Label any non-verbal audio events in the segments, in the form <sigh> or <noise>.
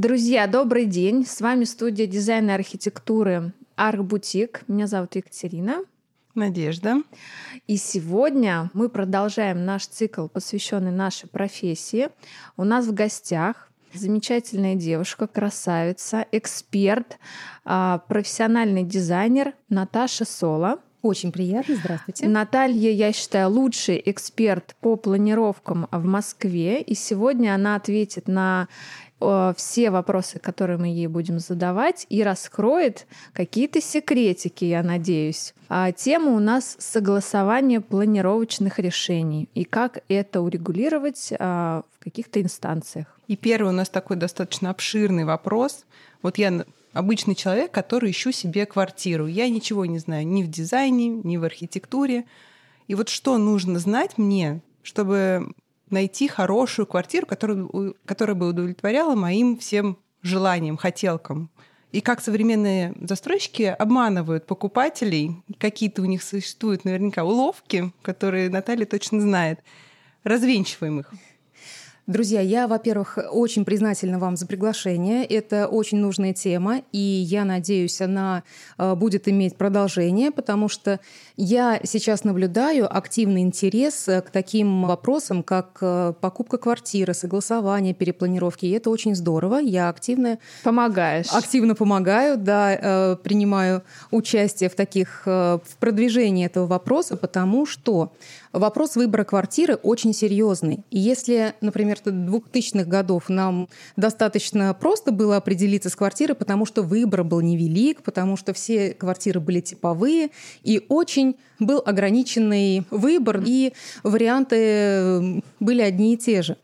Друзья, добрый день. С вами студия дизайна и архитектуры Арх-бутик. Меня зовут Екатерина. Надежда. И сегодня мы продолжаем наш цикл, посвященный нашей профессии. У нас в гостях замечательная девушка, красавица, эксперт, а, профессиональный дизайнер Наташа Соло. Очень приятно, здравствуйте. Наталья, я считаю, лучший эксперт по планировкам в Москве. И сегодня она ответит на все вопросы, которые мы ей будем задавать, и раскроет какие-то секретики, я надеюсь. А тема у нас согласование планировочных решений и как это урегулировать а, в каких-то инстанциях. И первый у нас такой достаточно обширный вопрос. Вот я обычный человек, который ищу себе квартиру. Я ничего не знаю ни в дизайне, ни в архитектуре. И вот что нужно знать мне, чтобы найти хорошую квартиру, которая, которая бы удовлетворяла моим всем желаниям, хотелкам. И как современные застройщики обманывают покупателей, какие-то у них существуют наверняка уловки, которые Наталья точно знает. Развенчиваем их. Друзья, я, во-первых, очень признательна вам за приглашение. Это очень нужная тема, и я надеюсь, она э, будет иметь продолжение, потому что я сейчас наблюдаю активный интерес э, к таким вопросам, как э, покупка квартиры, согласование, перепланировки. И это очень здорово. Я активно... Помогаешь. Активно помогаю, да, принимаю участие в таких... в продвижении этого вопроса, потому что Вопрос выбора квартиры очень серьезный. И если, например, 2000-х годов нам достаточно просто было определиться с квартирой, потому что выбор был невелик, потому что все квартиры были типовые, и очень был ограниченный выбор, и варианты были одни и те же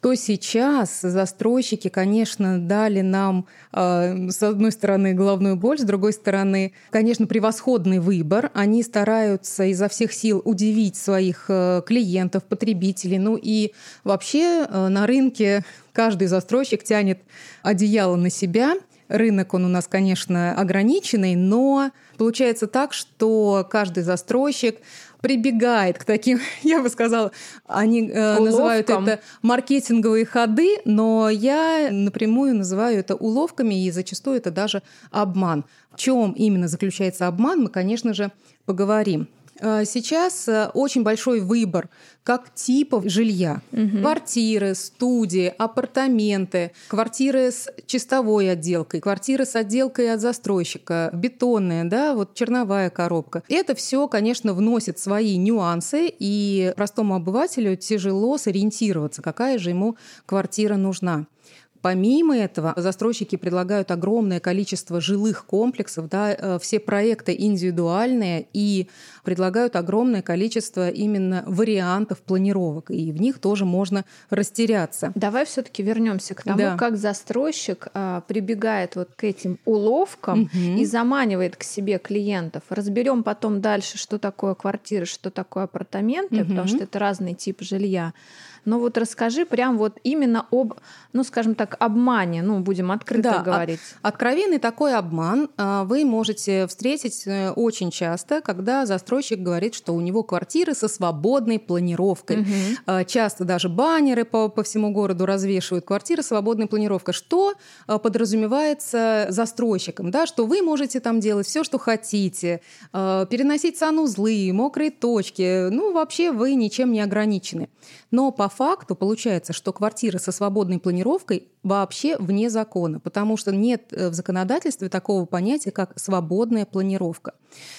то сейчас застройщики, конечно, дали нам, э, с одной стороны, головную боль, с другой стороны, конечно, превосходный выбор. Они стараются изо всех сил удивить своих э, клиентов, потребителей. Ну и вообще э, на рынке каждый застройщик тянет одеяло на себя. Рынок он у нас, конечно, ограниченный, но получается так, что каждый застройщик прибегает к таким, <laughs> я бы сказала, они э, называют это маркетинговые ходы, но я напрямую называю это уловками, и зачастую это даже обман. В чем именно заключается обман, мы, конечно же, поговорим. Э, сейчас э, очень большой выбор как типов жилья. Угу. Квартиры, студии, апартаменты, квартиры с чистовой отделкой, квартиры с отделкой от застройщика, бетонная, да, вот черновая коробка. Это все, конечно, вносит свои нюансы, и простому обывателю тяжело сориентироваться, какая же ему квартира нужна. Помимо этого, застройщики предлагают огромное количество жилых комплексов, да, э, все проекты индивидуальные и предлагают огромное количество именно вариантов планировок, и в них тоже можно растеряться. Давай все-таки вернемся к тому, да. как застройщик а, прибегает вот к этим уловкам угу. и заманивает к себе клиентов. Разберем потом дальше, что такое квартира, что такое апартаменты, угу. потому что это разный тип жилья. Но вот расскажи прям вот именно об, ну, скажем так, обмане, ну, будем открыто да, говорить. Откровенный такой обман а, вы можете встретить э, очень часто, когда застройщик говорит, что у него квартиры со свободной планировкой. Угу. Часто даже баннеры по, по всему городу развешивают квартиры свободной планировкой. Что а, подразумевается застройщиком, да, что вы можете там делать все, что хотите, переносить санузлы, мокрые точки, ну, вообще вы ничем не ограничены. Но по факту получается, что квартиры со свободной планировкой вообще вне закона, потому что нет э, в законодательстве такого понятия, как свободная планировка.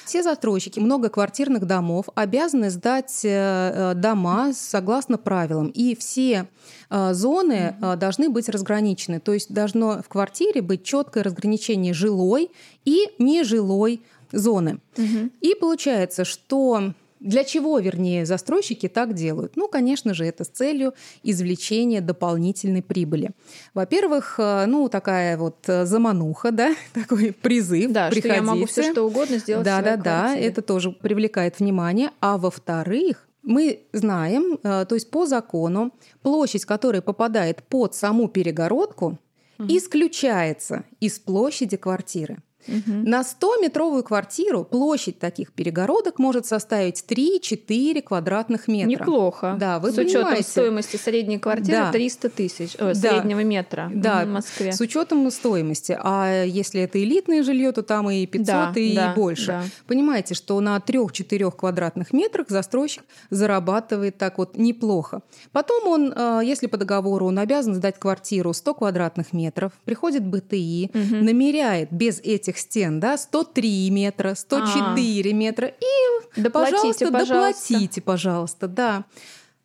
Все застройщики многоквартирных домов обязаны сдать э, э, дома согласно правилам, и все зоны должны быть разграничены. То есть должно в квартире быть четкое разграничение жилой и нежилой зоны. Угу. И получается, что для чего, вернее, застройщики так делают? Ну, конечно же, это с целью извлечения дополнительной прибыли. Во-первых, э, ну, такая вот э, замануха, да, <laughs> такой призыв. Да, приходите. что я могу все что угодно сделать Да, да, да, это тоже привлекает внимание. А во-вторых, мы знаем, э, то есть по закону, площадь, которая попадает под саму перегородку, угу. исключается из площади квартиры. На 100-метровую квартиру площадь таких перегородок может составить 3-4 квадратных метра. Неплохо. Да, вы С учетом понимаете. стоимости средней квартиры Да. 300 тысяч, э, Да. среднего метра Да, в Москве. с учетом стоимости. А если это элитное жилье, то там и 500, Да, и да, больше. да. Понимаете, что на 3-4 квадратных метрах застройщик зарабатывает так вот неплохо. Потом он, э, если по договору он обязан сдать квартиру 100 квадратных метров, приходит БТИ, намеряет без этих стен да, 103 метра, 104 метра и пожалуйста, пожалуйста. доплатите, пожалуйста, да.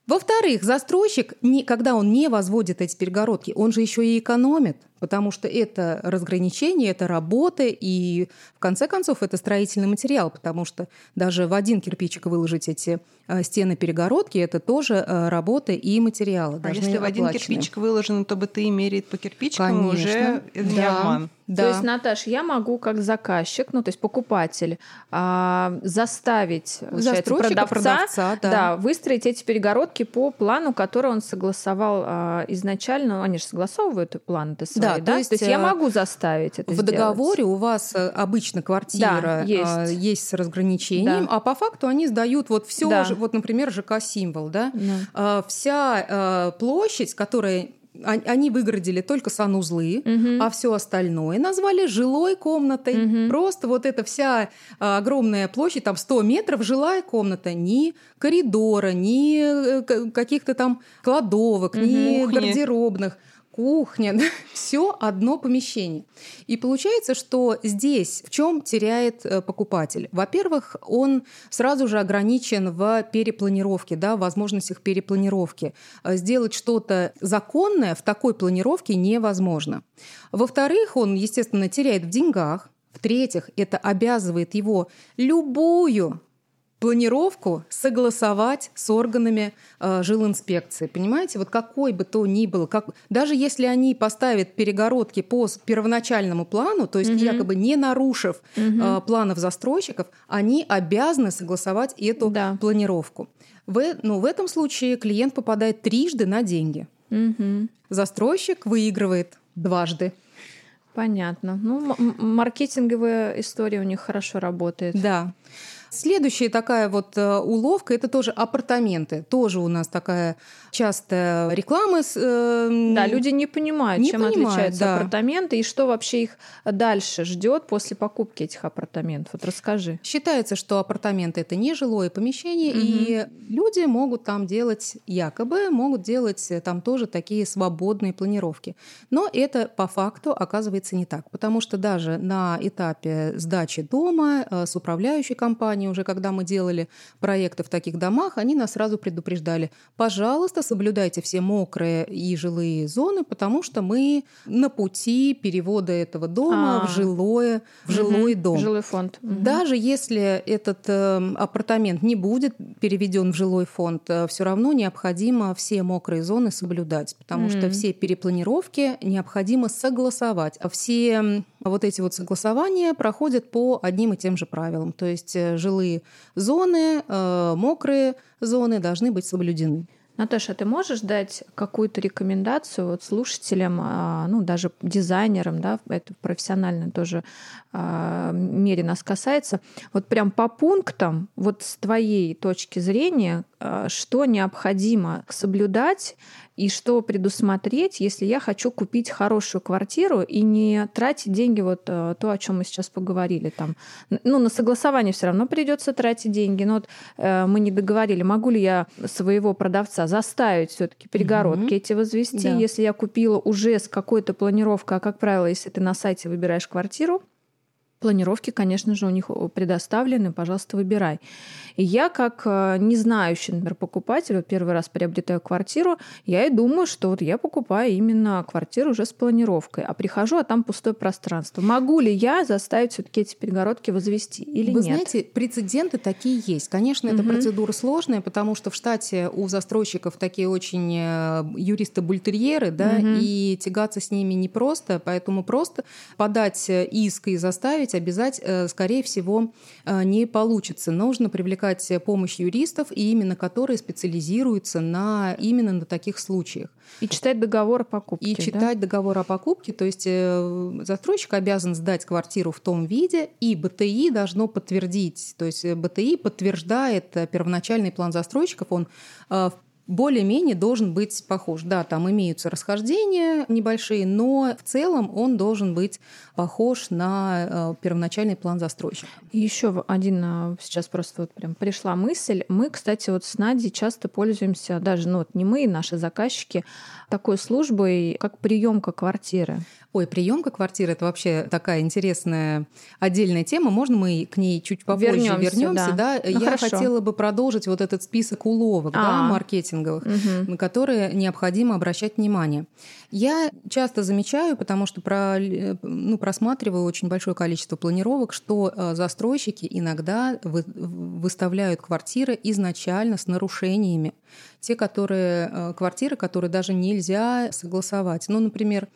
Во-вторых, застройщик, не, когда он не возводит эти перегородки, он же еще и экономит, потому что это разграничение, это работа, и в конце концов это строительный материал, потому что даже в один кирпичик выложить эти э, стены перегородки, это тоже э, работа и материалы. А если в один оплачены. кирпичик выложено, то БТИ меряет по кирпичикам, уже Конечно. это не Да. обман. Да. То есть, Наташ, я могу как заказчик, ну то есть покупатель, а, заставить продавца, продавца, да. выстроить эти перегородки по плану, который он согласовал а, изначально. Ну, Они же согласовывают планы свои, Да, да? то есть, я э, могу заставить это В сделать. договоре у вас э, обычно квартира Да, э, есть. есть с разграничением, Да. а по факту они сдают вот все, Да. вот, например, ЖК-символ, да, Да. Вся площадь, которая он- они выгородили только санузлы, Мгм. а все остальное назвали жилой комнатой. Мгм. Просто вот эта вся а, огромная площадь, там 100 метров, жилая комната, ни коридора, ни каких-то там кладовок, ни Кухни. гардеробных. Кухня, <laughs> все одно помещение. И получается, что здесь в чем теряет э, покупатель? Во-первых, он сразу же ограничен в перепланировке, да, возможностях перепланировки. Э, Сделать что-то законное в такой планировке невозможно. Во-вторых, он, естественно, теряет в деньгах. В-третьих, это обязывает его любую планировку согласовать с органами э, жилинспекции. Понимаете, вот какой бы то ни был, как, даже если они поставят перегородки по первоначальному плану, то есть якобы не нарушив э, планов застройщиков, они обязаны согласовать эту Да. планировку. В, ну, в этом случае клиент попадает трижды на деньги. Мгм. Застройщик выигрывает дважды. Понятно. Ну, маркетинговая история у них хорошо работает. Да. Следующая такая вот э, уловка это тоже апартаменты. Тоже у нас такая частая реклама. с, э, Да, люди не понимают, Не чем понимают, отличаются да. апартаменты и что вообще их дальше ждет после покупки этих апартаментов. Вот расскажи. Считается, что апартаменты это не жилое помещение, и люди могут там делать, якобы, могут делать э, там тоже такие свободные планировки. Но это по факту оказывается не так, потому что даже на этапе сдачи дома э, с управляющей компанией, уже когда мы делали проекты в таких домах, они нас сразу предупреждали, пожалуйста, соблюдайте все мокрые и жилые зоны, потому что мы на пути перевода этого дома А. в жилое, в жилой дом. Жилой фонд. Даже если этот э, апартамент не будет переведен в жилой фонд, все равно необходимо все мокрые зоны соблюдать, потому что все перепланировки необходимо согласовать. А все вот эти вот согласования проходят по одним и тем же правилам. То есть э, жилые зоны, э, мокрые зоны должны быть соблюдены. Наташа, ты можешь дать какую-то рекомендацию вот слушателям, а, ну даже дизайнерам, да, это в профессиональной тоже а, мере нас касается, вот прям по пунктам, вот с твоей точки зрения, а, что необходимо соблюдать и что предусмотреть, если я хочу купить хорошую квартиру и не тратить деньги вот а, то, о чем мы сейчас поговорили, там, ну на согласование все равно придется тратить деньги, но вот э, мы не договорили, могу ли я своего продавца заставить все-таки перегородки эти возвести, Да. если я купила уже с какой-то планировкой, а как правило, если ты на сайте выбираешь квартиру, Планировки, конечно же, у них предоставлены, пожалуйста, выбирай. И я, как э, не знающий, например, покупатель, вот первый раз приобретаю квартиру, я и думаю, что вот я покупаю именно квартиру уже с планировкой, а прихожу, а там пустое пространство. Могу ли я заставить все-таки эти перегородки возвести или Вы нет? знаете, прецеденты такие есть. Конечно, эта Мгм. процедура сложная, потому что в штате у застройщиков такие очень э, юристы-бультерьеры, да, Мгм. и тягаться с ними непросто, поэтому просто подать э, иск и заставить оформить, обязать, э, скорее всего, э, не получится. Нужно привлекать помощь юристов, и именно которые специализируются на, именно на таких случаях. И читать договор о покупке. И да? читать договор о покупке, то есть э, застройщик обязан сдать квартиру в том виде, и БТИ должно подтвердить. То есть БТИ подтверждает первоначальный план застройщиков, он в более-менее должен быть похож. Да, там имеются расхождения небольшие, но в целом он должен быть похож на э, первоначальный план застройщика. Еще один э, сейчас просто вот прям пришла мысль. Мы, кстати, вот с Надей часто пользуемся, даже ну, вот не мы, наши заказчики, такой службой, как приемка квартиры. Ой, приемка квартиры это вообще такая интересная отдельная тема. Можно мы к ней чуть попозже вернемся? вернемся да. Да? Ну, Я хорошо. хотела бы продолжить вот этот список уловок да, маркетинговых, угу. на которые необходимо обращать внимание. Я часто замечаю, потому что про, ну, просматриваю очень большое количество планировок, что э, застройщики иногда вы, выставляют квартиры изначально с нарушениями. Те, которые э, квартиры, которые даже нельзя согласовать. Ну, например,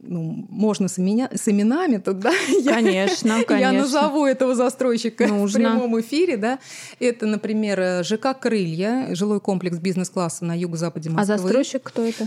ну, можно с, меня, с именами тут, да? Конечно, я, конечно. <laughs> Я назову этого застройщика Нужно. в прямом эфире, да. Это, например, ЖК «Крылья», жилой комплекс бизнес-класса на юго-западе а Москвы. А застройщик кто это?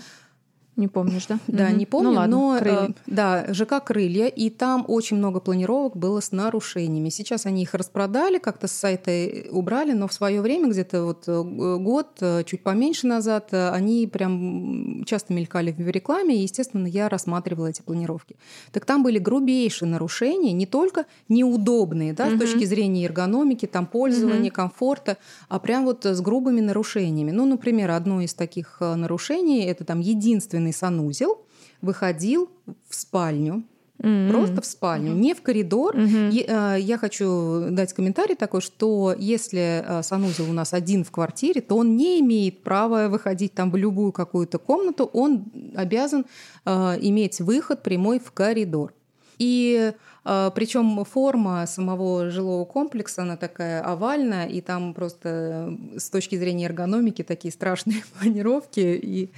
Не помнишь, да? Да, угу. не помню, ну, ладно, но крылья. Э, да, ЖК Крылья, и там очень много планировок было с нарушениями. Сейчас они их распродали, как-то с сайта убрали, но в свое время, где-то вот э, год, э, чуть поменьше назад, они прям часто мелькали в рекламе, и, естественно, я рассматривала эти планировки. Так там были грубейшие нарушения, не только неудобные, да, угу. с точки зрения эргономики, там пользования, угу. комфорта, а прям вот с грубыми нарушениями. Ну, например, одно из таких нарушений это там единственный единственный санузел выходил в спальню, Mm-hmm. Просто в спальню, mm-hmm. не в коридор. Mm-hmm. Я хочу дать комментарий такой, что если э, санузел у нас один в квартире, то он не имеет права выходить там в любую какую-то комнату, он обязан э, иметь выход прямой в коридор. И причем форма самого жилого комплекса, она такая овальная, и там просто с точки зрения эргономики такие страшные <laughs> планировки. И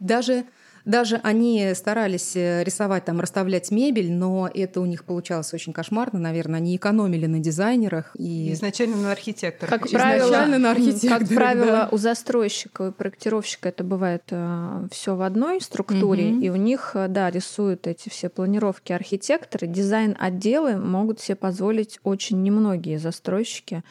даже даже они старались э, рисовать, там, расставлять мебель, но это у них получалось очень кошмарно, наверное. Они экономили на дизайнерах. И... Изначально на архитекторах. Как правило, на архитекторах. Как правило, да. у застройщика и проектировщика это бывает э, все в одной структуре, угу. и у них, э, да, рисуют эти все планировки архитекторы. Дизайн-отделы могут себе позволить очень немногие застройщики.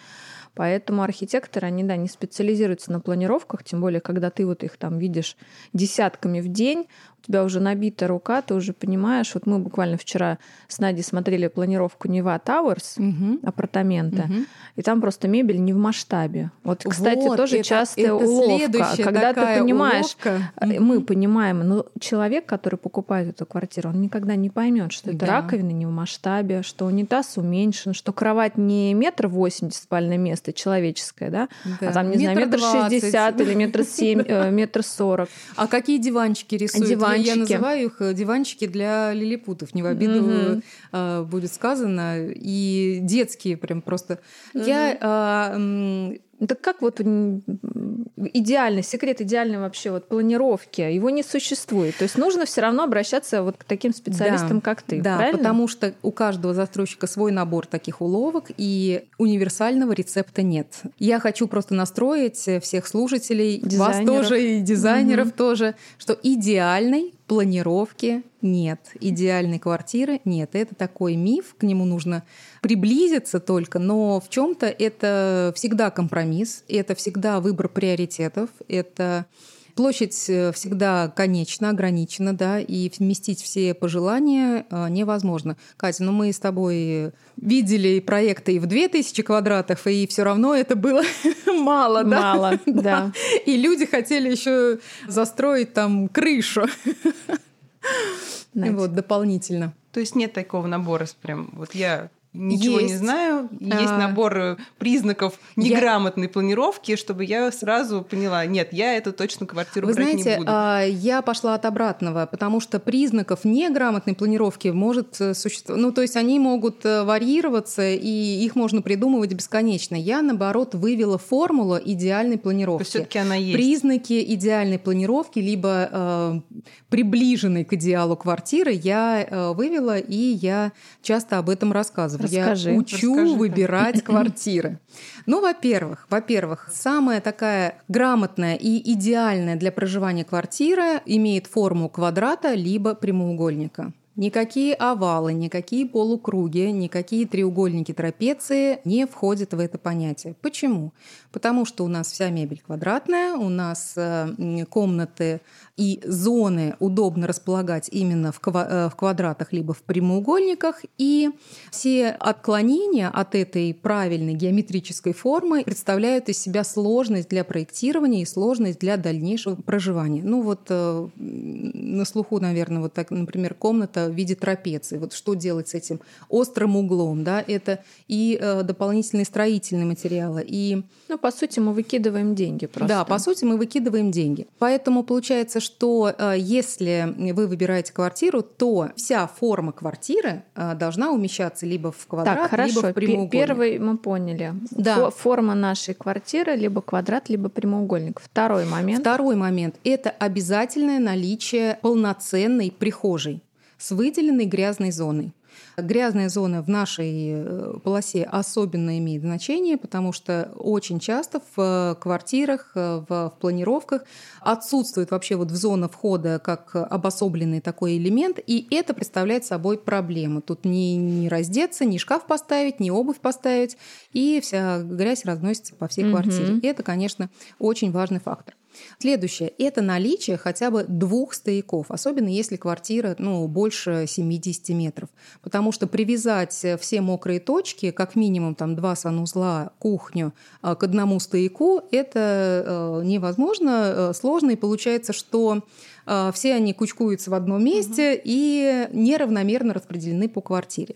Поэтому архитекторы, они, да, не специализируются на планировках, тем более, когда ты вот их там видишь десятками в день, тебя уже набита рука, ты уже понимаешь. Вот мы буквально вчера с Надей смотрели планировку Нева Тауэрс, угу. апартаменты, угу. и там просто мебель не в масштабе. Вот, кстати, вот, тоже это, частая это уловка. Когда ты понимаешь, уловка. Э, мы понимаем, но ну, человек, который покупает эту квартиру, он никогда не поймет, что это да. раковина не в масштабе, что унитаз уменьшен, что кровать не метр восемьдесят спальное место человеческое, да, да. а там, не метр знаю, метр шестьдесят или метр семь, э, <laughs> метр сорок. А какие диванчики рисуют? диванчики. Я называю их э, диванчики для лилипутов. Не в обиду угу. э, будет сказано. И детские прям просто. Угу. Я э, так как вот идеальный, секрет идеальной вообще вот планировки, его не существует. То есть нужно все равно обращаться вот к таким специалистам, да, как ты. Да, правильно? потому что у каждого застройщика свой набор таких уловок, и универсального рецепта нет. Я хочу просто настроить всех слушателей, дизайнеров. вас тоже и дизайнеров угу. тоже, что идеальной планировки нет, идеальной квартиры нет. Это такой миф, к нему нужно приблизиться только, но в чем-то это всегда компромисс, это всегда выбор приоритетов, это Площадь э, всегда конечна, ограничена, да, и вместить все пожелания э, невозможно. Катя, ну мы с тобой видели проекты и в 2000 квадратов, и все равно это было <laughs> мало, да? Мало, <laughs> да. И люди хотели еще застроить там крышу. Вот, дополнительно. То есть нет такого набора прям, вот я ничего Есть. не знаю. Есть А. набор э, признаков неграмотной планировки, чтобы я сразу поняла, нет, я эту точно квартиру Вы брать знаете, не буду. а, я пошла от обратного, потому что признаков неграмотной планировки может существовать. Ну, то есть они могут э, варьироваться, и их можно придумывать бесконечно. Я, наоборот, вывела формулу идеальной планировки. все-таки она есть. Признаки идеальной планировки, либо э, приближенной к идеалу квартиры, я э, вывела, и я часто об этом рассказываю. Расскажи. я учу Расскажи, выбирать <clears throat> квартиры. Ну, во-первых, во-первых, самая такая грамотная и идеальная для проживания квартира имеет форму квадрата либо прямоугольника. Никакие овалы, никакие полукруги, никакие треугольники трапеции не входят в это понятие. Почему? Потому что у нас вся мебель квадратная, у нас э, комнаты и зоны удобно располагать именно э, в квадратах либо в прямоугольниках, и все отклонения от этой правильной геометрической формы представляют из себя сложность для проектирования и сложность для дальнейшего проживания. Ну вот э, на слуху, наверное, вот так, например, комната в виде трапеции. Вот что делать с этим острым углом, да? Это и э, дополнительные строительные материалы, и Ну, по сути, мы выкидываем деньги просто. да, по сути, мы выкидываем деньги. Поэтому получается, что э, если вы выбираете квартиру, то вся форма квартиры э, должна умещаться либо в квадрат, Так, хорошо. либо в прямоугольник. Первый мы поняли. Да. Фо- Форма нашей квартиры либо квадрат, либо прямоугольник. Второй момент. Второй момент – это обязательное наличие полноценной прихожей с выделенной грязной зоной. Грязная зона в нашей э, полосе особенно имеет значение, потому что очень часто в э, квартирах, э, в, в планировках отсутствует вообще вот в зона входа как обособленный такой элемент, и это представляет собой проблему. Тут не, не раздеться, ни шкаф поставить, ни обувь поставить, и вся грязь разносится по всей квартире. И это, конечно, очень важный фактор. Следующее – это наличие хотя бы двух стояков, особенно если квартира ну, больше 70 метров. Потому что привязать все мокрые точки, как минимум там, два санузла, кухню а, к одному стояку, это э, невозможно, э, сложно, и получается, что э, все они кучкуются в одном месте и неравномерно распределены по квартире.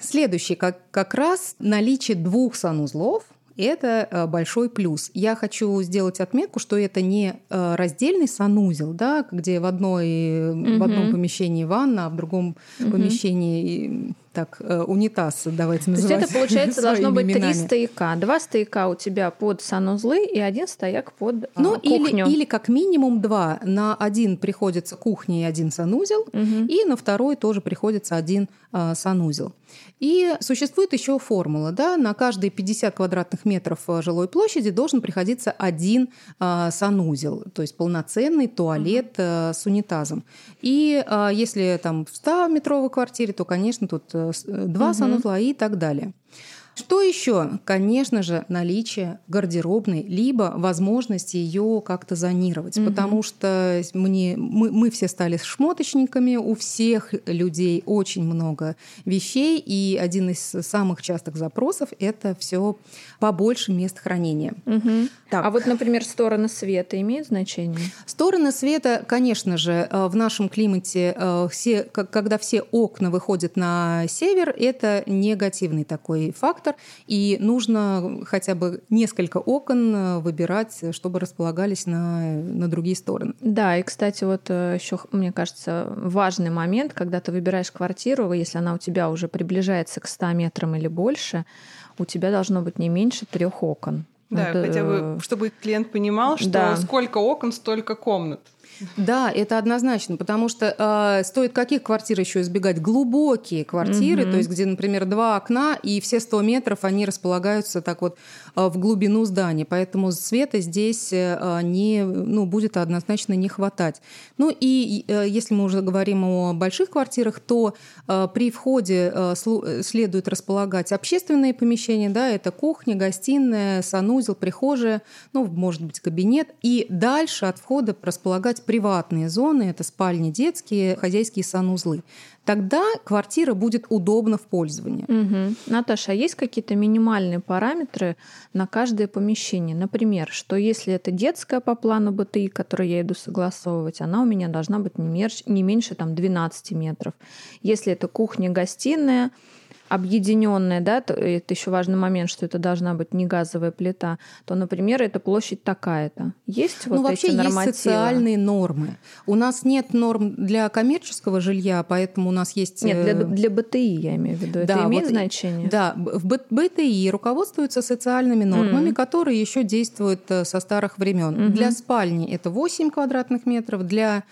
Следующий, как, как раз наличие двух санузлов – это э, большой плюс. Я хочу сделать отметку, что это не э, раздельный санузел, да, где в, одной, в одном помещении ванна, а в другом Мгм. помещении так, э, унитаз, давайте То есть называть это, получается, должно быть три именами. стояка. Два стояка у тебя под санузлы и один стояк под а, Ну, или, кухню. или как минимум два. На один приходится кухня и один санузел, Мгм. и на второй тоже приходится один а, санузел. И существует еще формула, да, на каждые 50 квадратных метров а, жилой площади должен приходиться один а, санузел, то есть полноценный туалет а, с унитазом. И а, если там в 100-метровой квартире, то, конечно, тут э, э, два Мгм. санузла и так далее. Что еще? Конечно же, наличие гардеробной, либо возможность ее как-то зонировать, Мгм. потому что мне, мы, мы все стали шмоточниками, у всех людей очень много вещей, и один из самых частых запросов – это все побольше мест хранения. Мгм. Так. А вот, например, стороны света имеют значение? Стороны света, конечно же, э, в нашем климате, э, все, когда все окна выходят на север, это негативный такой фактор, и нужно хотя бы несколько окон э, выбирать, чтобы располагались на, на другие стороны. Да, и, кстати, вот еще, мне кажется, важный момент, когда ты выбираешь квартиру, если она у тебя уже приближается к 100 метрам или больше, у тебя должно быть не меньше трех окон. Да, Это, хотя бы, э, чтобы клиент понимал, что да. сколько окон, столько комнат. Да, это однозначно, потому что э, стоит каких квартир еще избегать? Глубокие квартиры, Мгм. то есть где, например, два окна, и все 100 метров они располагаются так вот э, в глубину здания, поэтому света здесь э, не, ну, будет однозначно не хватать. Ну и э, если мы уже говорим о больших квартирах, то э, при входе э, э, следует располагать общественные помещения, да, это кухня, гостиная, санузел, прихожая, ну, может быть, кабинет, и дальше от входа располагать приватные зоны, это спальни детские, хозяйские санузлы. Тогда квартира будет удобна в пользовании. Мгм. Наташа, а есть какие-то минимальные параметры на каждое помещение? Например, что если это детская по плану БТИ, которую я иду согласовывать, она у меня должна быть не, мерч- не меньше там, 12 метров. Если это кухня-гостиная, объединенная, да, то это еще важный момент, что это должна быть не газовая плита, то, например, эта площадь такая-то. Есть ну, вот вообще эти есть нормативы? социальные нормы. У нас нет норм для коммерческого жилья, поэтому у нас есть... Нет, для, э, для БТИ я имею в виду. Да, это имеет вот, значение? Да, в БТИ руководствуются социальными нормами, Мгм. которые еще действуют э, со старых времен. Мгм. Для спальни это 8 квадратных метров, для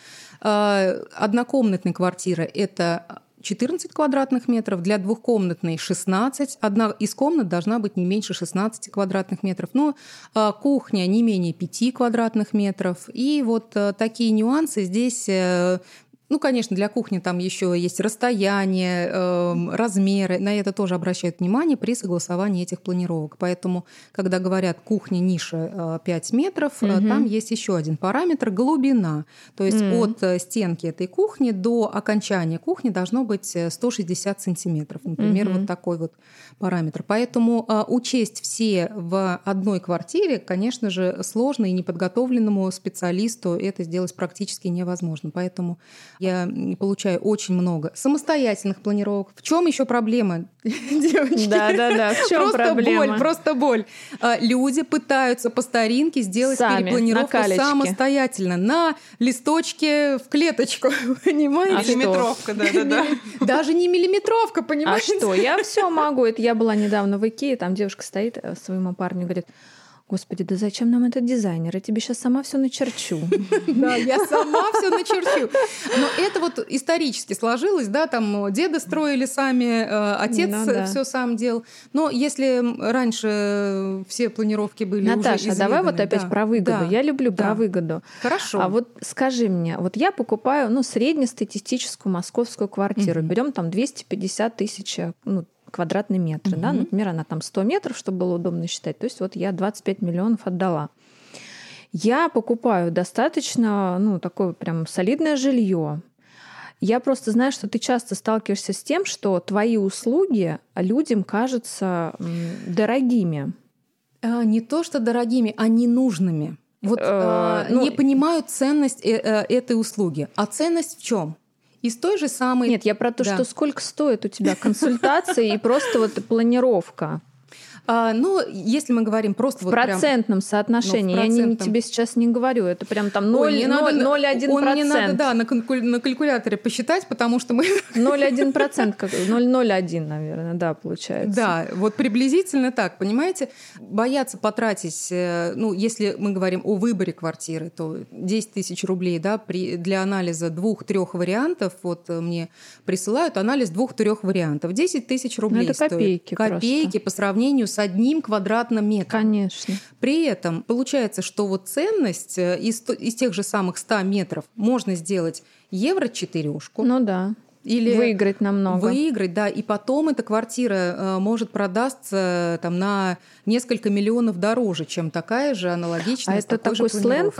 э, однокомнатной квартиры это 14 квадратных метров, для двухкомнатной 16. Одна из комнат должна быть не меньше 16 квадратных метров. Но э, кухня не менее 5 квадратных метров. И вот э, такие нюансы здесь э, ну, конечно, для кухни там еще есть расстояние, эм, размеры. На это тоже обращают внимание при согласовании этих планировок. Поэтому, когда говорят кухня, ниша э, 5 метров, э, Мгм. там есть еще один параметр – глубина. То есть Мгм. от э, стенки этой кухни до окончания кухни должно быть э, 160 сантиметров. Например, Мгм. вот такой вот параметр. Поэтому э, учесть все в одной квартире, конечно же, сложно и неподготовленному специалисту это сделать практически невозможно. Поэтому я получаю очень много самостоятельных планировок. В чем еще проблема, <laughs> девочки? Да, да, да. В чем просто проблема? боль, просто боль. А, Люди пытаются по старинке сделать Сами, перепланировку самостоятельно на листочке в клеточку, <laughs> понимаете? А? Миллиметровка, да-да-да. Даже не миллиметровка, А понимаете? что? Я все <laughs> могу. Это я была недавно в Икее, там девушка стоит э, своему парню и говорит, Господи, да зачем нам этот дизайнер? Я тебе сейчас сама все начерчу. <laughs> Да, я сама все начерчу. Но это вот исторически сложилось, да, там деды строили сами, э, отец Ну да. все сам делал. Но если раньше все планировки были Наташа, давай вот опять про выгоду. Я люблю про выгоду. Хорошо. А вот скажи мне, вот я покупаю, ну, среднестатистическую московскую квартиру, берем там 250 тысяч, ну, квадратный метр, да, Мгм. например, она там 100 метров, чтобы было удобно считать. То есть вот я 25 миллионов отдала. Я покупаю достаточно, ну, такое прям солидное жилье. Я просто знаю, что ты часто сталкиваешься с тем, что твои услуги людям кажутся дорогими. А, Не то, что дорогими, а ненужными. Вот Э, а, ну- не понимают ценность э, э, этой услуги. А ценность в чем? Из той же самой... Нет, я про то, Да. что сколько стоит у тебя консультация и просто вот планировка. А, ну, если мы говорим просто В вот прям- процентном соотношении. Ну, в Я не- процентном. тебе сейчас не говорю. Это прям там Ой, 0, не надо- 0,1 он мне надо, да, на, калькуль- на калькуляторе посчитать, потому что мы... <laughs> 0,1 процент, как 0,01, наверное, да, получается. Да, вот приблизительно так, понимаете? Боятся потратить, э, ну, если мы говорим о выборе квартиры, то 10 тысяч рублей, да, при, для анализа двух-трех вариантов, вот э, мне присылают анализ двух-трех вариантов. 10 тысяч рублей Ну, это стоит. копейки Копейки по сравнению с одним квадратным метром. Конечно. При этом получается, что вот ценность э, из, из тех же самых 100 метров можно сделать евро четырешку Ну да. или Выиграть намного. выиграть, да, и потом эта квартира э, может продастся э, там на несколько миллионов дороже, чем такая же аналогичная. А это такой такой сленг?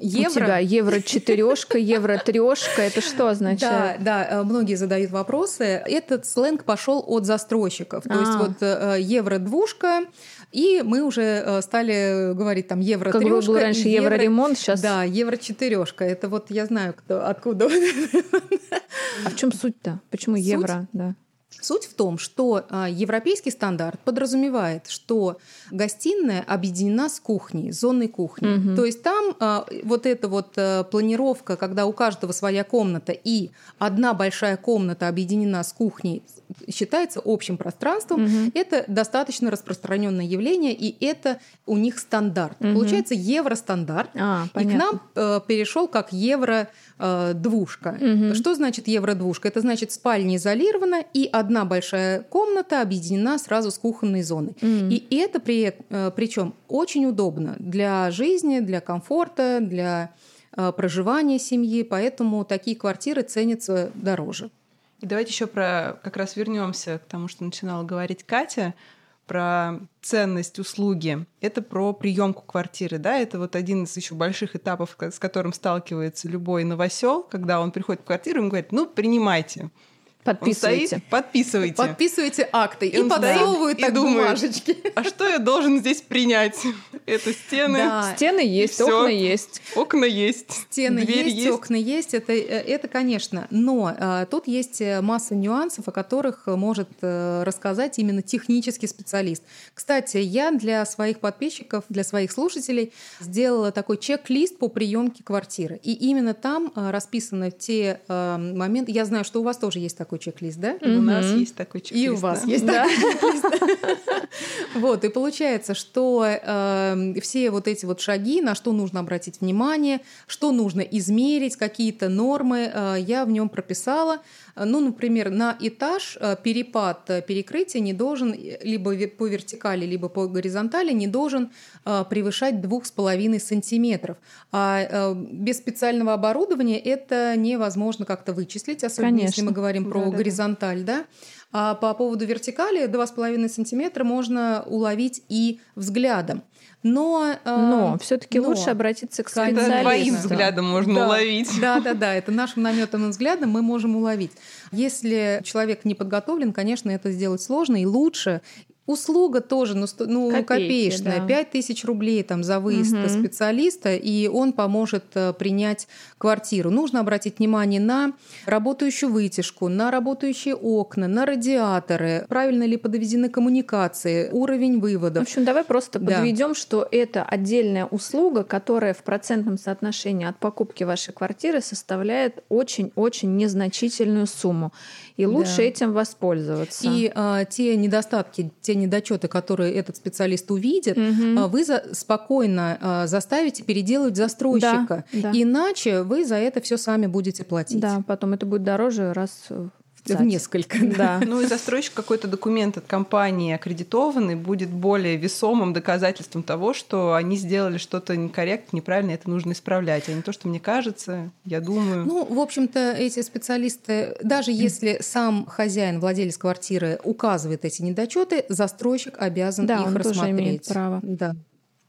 Планировки. У тебя евро четырешка, евро трешка. Это что Да, означает? да, э, многие задают вопросы. Этот сленг пошел от застройщиков. То есть А. вот э, евро двушка, и мы уже э, стали говорить там евро Как трешка. был раньше евро ремонт, сейчас. Да, евро четырешка. Это вот я знаю, кто, откуда. А в чем суть-то? Почему евро? Да. Суть в том, что а, европейский стандарт подразумевает, что гостиная объединена с кухней, с зоной кухни. Мгм. То есть там а, вот эта вот а, планировка, когда у каждого своя комната и одна большая комната объединена с кухней, считается общим пространством. Мгм. Это достаточно распространенное явление, и это у них стандарт. Мгм. Получается евростандарт. А, И к понятно. нам э, перешел как евро э, двушка. Мгм. Что значит евро двушка? Это значит спальня изолирована и одна большая комната объединена сразу с кухонной зоной. М. И это при, причем очень удобно для жизни, для комфорта, для э, проживания семьи, поэтому такие квартиры ценятся дороже. И давайте еще про как раз вернемся к тому, что начинала говорить Катя про ценность услуги. Это про приемку квартиры, да, это вот один из еще больших этапов, с которым сталкивается любой новосел, когда он приходит в квартиру, ему говорит, ну принимайте. Он Подписывайте. стоит, подписывайте. Подписывайте акты и, стоит подсовывают и так думает, бумажечки. А что я должен здесь принять? <laughs> Это стены. Да. Стены есть, окна есть. Окна есть. Стены дверь есть, окна есть, это, э, это конечно. Но э, тут есть э, масса нюансов, о которых может э, рассказать именно технический специалист. Кстати, я для своих подписчиков, для своих слушателей сделала такой чек-лист по приемке квартиры. И именно там э, расписаны те э, моменты. Я знаю, что у вас тоже есть такой чек-лист, да? У нас есть такой чек И у вас есть Да. <laughs> Вот, и получается, что э, все вот эти вот шаги, на что нужно обратить внимание, что нужно измерить, какие-то нормы, э, я в нем прописала. Ну, например, на этаж э, перепад э, перекрытия не должен э, либо по вертикали, либо по горизонтали не должен превышать 2,5 сантиметров. А без специального оборудования это невозможно как-то вычислить, особенно если Конечно. мы говорим про Да-да-да. горизонталь, да? А по поводу вертикали 2,5 сантиметра можно уловить и взглядом. Но, э, Но все-таки но- лучше обратиться к Конечно. Это специалисту. твоим взглядом можно Да. уловить. Да, да, да, это нашим наметанным взглядом мы можем уловить. Если человек не подготовлен, конечно, это сделать сложно и лучше. Услуга тоже, ну, ну Копейки, копеечная, да. 5 тысяч рублей там, за выезд Мгм. специалиста, и он поможет э, принять квартиру. Нужно обратить внимание на работающую вытяжку, на работающие окна, на радиаторы, правильно ли подведены коммуникации, уровень В выводов. общем, давай просто Да. подведем, что это отдельная услуга, которая в процентном соотношении от покупки вашей квартиры составляет очень-очень незначительную сумму. И лучше Да. этим воспользоваться. И а, те недостатки, те недочеты, которые этот специалист увидит, а, вы за- спокойно а, заставите переделывать застройщика. Да, да. Иначе вы за это все сами будете платить. Да, потом это будет дороже раз в несколько. <laughs> Да. Ну и застройщик какой-то документ от компании аккредитованный будет более весомым доказательством того, что они сделали что-то некорректно, неправильно, это нужно исправлять, а не то, что мне кажется, я думаю. Ну, в общем-то, эти специалисты, даже если сам хозяин, владелец квартиры указывает эти недочеты, застройщик обязан Да, их он тоже рассмотреть. имеет право. Да.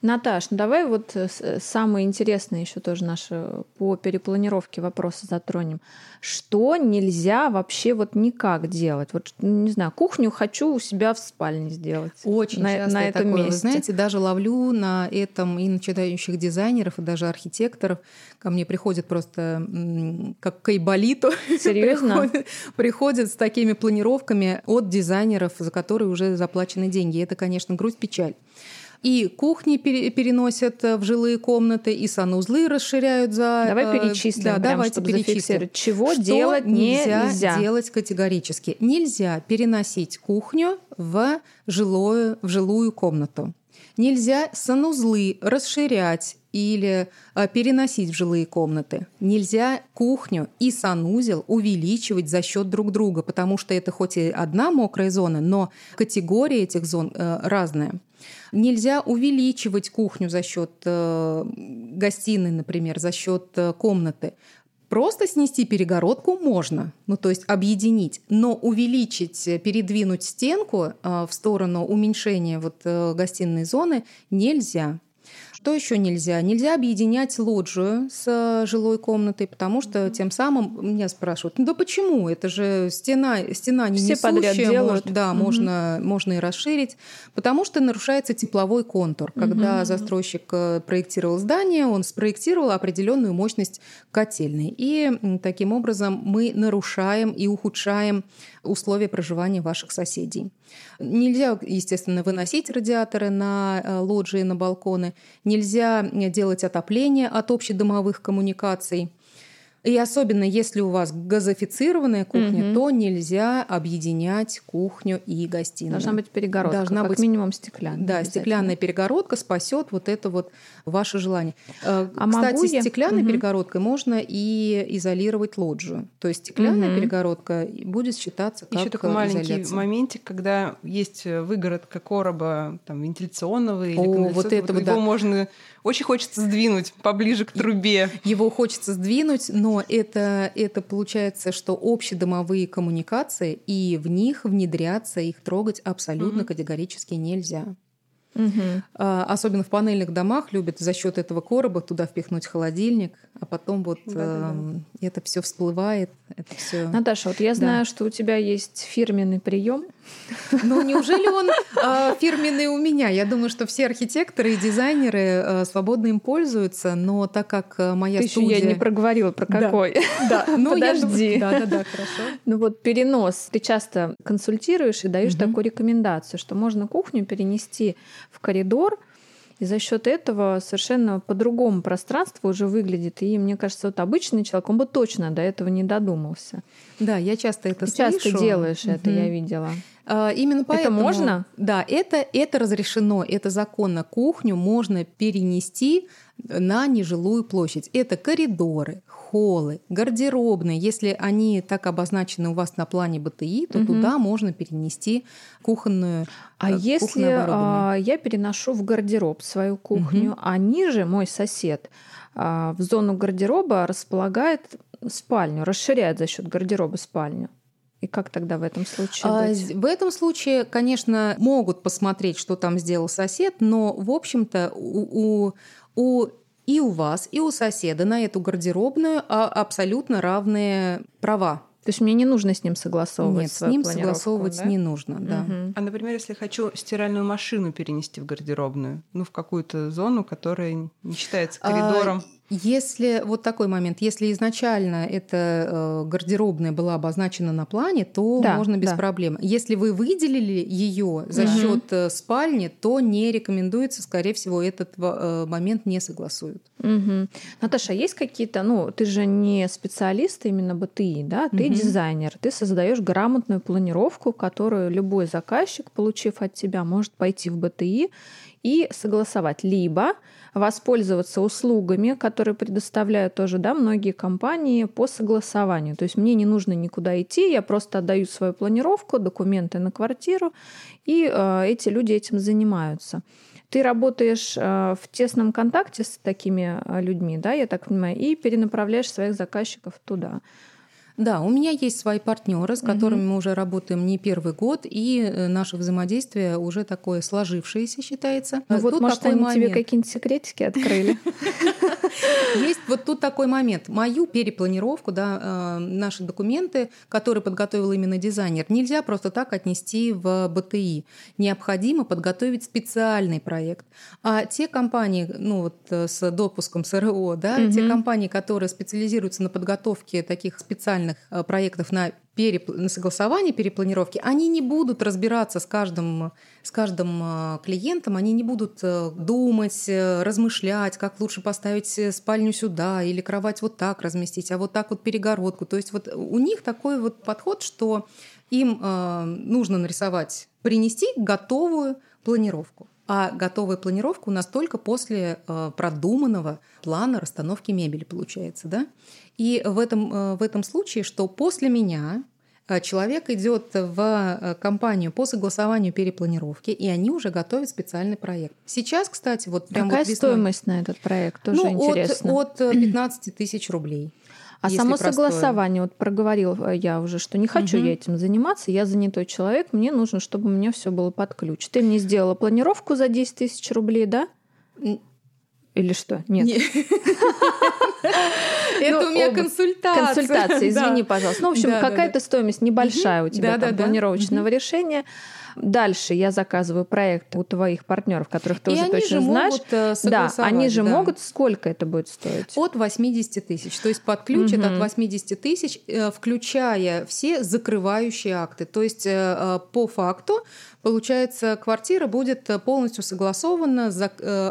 Наташ, ну давай вот э, с- самые интересные еще тоже наши по перепланировке вопросы затронем. Что нельзя вообще вот никак делать? Вот, не знаю, кухню хочу у себя в спальне сделать. Очень на, часто на этом такое. Вы месте. знаете, даже ловлю на этом и начинающих дизайнеров, и даже архитекторов. Ко мне приходят просто как к айболиту. <laughs> Серьезно? приходят, приходят с такими планировками от дизайнеров, за которые уже заплачены деньги. И это, конечно, грусть, печаль. И кухни пере- переносят э, в жилые комнаты, и санузлы расширяют за... Давай э, перечислим, Да, прям, давайте чтобы перечислим. Чего Что делать нельзя? делать категорически. Нельзя переносить кухню в жилую, в жилую комнату. Нельзя санузлы расширять или а, переносить в жилые комнаты. Нельзя кухню и санузел увеличивать за счет друг друга, потому что это хоть и одна мокрая зона, но категория этих зон э, разная. Нельзя увеличивать кухню за счет э, гостиной, например, за счет э, комнаты. Просто снести перегородку можно, ну то есть объединить, но увеличить, э, передвинуть стенку э, в сторону уменьшения вот э, гостиной зоны нельзя. Что еще нельзя? Нельзя объединять лоджию с э, жилой комнатой, потому что тем самым меня спрашивают, ну да почему? Это же стена, стена не Все подряд несущая, делают. может, да, Мгм. можно, можно и расширить, потому что нарушается тепловой контур. Когда Мгм. застройщик э, проектировал здание, он спроектировал определенную мощность котельной. И таким образом мы нарушаем и ухудшаем условия проживания ваших соседей. Нельзя, естественно, выносить радиаторы на э, лоджии, на балконы. Нельзя э, делать отопление от общедомовых коммуникаций. И особенно если у вас газофицированная кухня, Мгм. то нельзя объединять кухню и гостиную. Должна быть перегородка, Должна как быть- минимум стеклянная. Да, стеклянная перегородка спасет вот это вот ваше желание. Э, А Кстати, могу я- стеклянной Мгм. перегородкой можно и изолировать лоджию. То есть стеклянная Мгм. перегородка будет считаться как Еще такой э, маленький изоляция. моментик, когда есть выгородка короба там, вентиляционного или О, вот это вот, его да. можно очень хочется сдвинуть поближе к трубе. Его хочется сдвинуть, но это, это получается, что общедомовые коммуникации, и в них внедряться, их трогать абсолютно Мгм. категорически нельзя. А, Особенно в панельных домах любят за счет этого короба туда впихнуть холодильник, а потом вот Да-да-да. эм, это все всплывает, это все. Наташа, вот я Да. знаю, что у тебя есть фирменный прием. Ну неужели он а, фирменный у меня? Я думаю, что все архитекторы и дизайнеры а, свободно им пользуются, но так как а, моя Ты еще студия... я не проговорила про какой. Да, <laughs> ну я Подожди. Да, да, да, хорошо. Ну вот перенос. Ты часто консультируешь и даешь Мгм. такую рекомендацию, что можно кухню перенести в коридор, и за счет этого совершенно по-другому пространство уже выглядит. И мне кажется, вот обычный человек, он бы точно до этого не додумался. Да, я часто это Ты слышу. часто делаешь это, Мгм. я видела. А, Именно поэтому... можно? Да, это, это разрешено, это законно. Кухню можно перенести на нежилую площадь. Это коридоры, холлы, гардеробные. Если они так обозначены у вас на плане БТИ, то Мгм. туда можно перенести кухонную А э, если а, я переношу в гардероб свою кухню, а ниже мой сосед а, в зону гардероба располагает спальню, расширяет за счет гардероба спальню. И как тогда в этом случае А, быть? В этом случае, конечно, могут посмотреть, что там сделал сосед, но, в общем-то, у, у- у- и у вас, и у соседа на эту гардеробную а, абсолютно равные права. То есть мне не нужно с ним согласовывать Нет, с ним согласовывать да? не нужно, да. Мгм. А, например, если хочу стиральную машину перенести в гардеробную, ну, в какую-то зону, которая не считается А, коридором. Если вот такой момент, если изначально эта э, гардеробная была обозначена на плане, то Да, можно без да. проблем. Если вы выделили ее за Мгм. счет э, спальни, то не рекомендуется, скорее всего, этот э, момент не согласуют. Мгм. Наташа, а есть какие-то, ну, ты же не специалист именно БТИ, да, ты Мгм. дизайнер, ты создаешь грамотную планировку, которую любой заказчик, получив от тебя, может пойти в БТИ и согласовать, либо воспользоваться услугами, которые предоставляют тоже, да, многие компании по согласованию. То есть мне не нужно никуда идти, я просто отдаю свою планировку, документы на квартиру, и э, эти люди этим занимаются. Ты работаешь э, в тесном контакте с такими э, людьми, да, я так понимаю, и перенаправляешь своих заказчиков туда. Да, у меня есть свои партнеры, с которыми мы уже работаем не первый год, и э, наше взаимодействие уже такое сложившееся считается. Ну вот, Тут может, такой они тебе момент. какие-нибудь секретики открыли. <laughs> Есть вот тут такой момент. Мою перепланировку, да, э, наши документы, которые подготовил именно дизайнер, нельзя просто так отнести в БТИ. Необходимо подготовить специальный проект. А те компании, ну вот э, с допуском СРО, да, те компании, которые специализируются на подготовке таких специальных э, проектов на перепл- на согласование перепланировки, они не будут разбираться с каждым, с каждым э, клиентом, они не будут э, думать, размышлять, как лучше поставить спальню сюда или кровать вот так разместить, а вот так вот перегородку. То есть вот у них такой вот подход, что им нужно нарисовать, принести готовую планировку. А готовая планировка у нас только после э, продуманного плана расстановки мебели получается, да? И в этом, э, в этом случае, что после меня э, человек идет в компанию по согласованию перепланировки, и они уже готовят специальный проект. Сейчас, кстати, вот прям Какая вот весной- стоимость на этот проект? Тоже ну, от, интересно. от э, 15 тысяч рублей. А само простое. согласование, вот проговорил э, я уже, что не хочу Мгм. я этим заниматься, я занятой человек, мне нужно, чтобы у меня все было под ключ. Ты мне сделала планировку за 10 тысяч рублей, да? Или что? Нет. <laughs> <laughs> Это Ну, у меня консультация. Консультация, <laughs> извини, пожалуйста. Ну, в общем, какая-то стоимость небольшая у тебя планировочного решения. Дальше я заказываю проект у твоих партнеров, которых ты И уже точно знаешь. э, Да, они же да. могут. Сколько это будет стоить? От 80 тысяч. То есть под ключ это Мгм. от 80 тысяч, э, включая все закрывающие акты. То есть э, по факту, получается, квартира будет полностью согласована.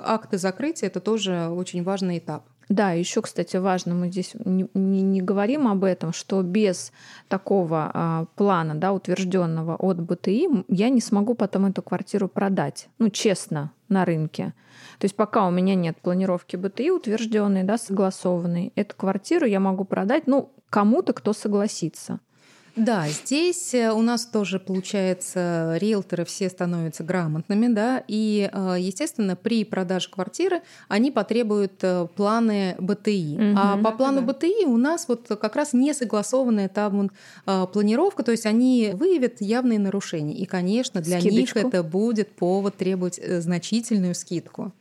Акты закрытия – это тоже очень важный этап. Да, еще, кстати, важно, мы здесь не, не- не говорим об этом, что без такого а, плана, да, утвержденного от БТИ, я не смогу потом эту квартиру продать, ну, честно, на рынке. То есть пока у меня нет планировки БТИ утвержденной, да, согласованной, эту квартиру я могу продать, ну, кому-то, кто согласится. Да, здесь э, у нас тоже получается риэлторы все становятся грамотными, да, и, э, естественно, при продаже квартиры они потребуют э, планы БТИ. Угу, а по плану да. БТИ у нас вот как раз не согласованная там планировка, то есть они выявят явные нарушения. И, конечно, для Скидочку. них это будет повод требовать значительную скидку.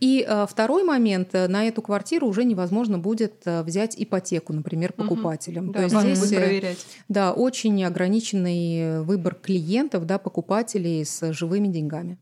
И э, второй момент, э, на эту квартиру уже невозможно будет э, взять ипотеку, например, покупателям. Угу. Да, То есть здесь проверять. Да, очень ограниченный выбор клиентов, да, покупателей с живыми деньгами.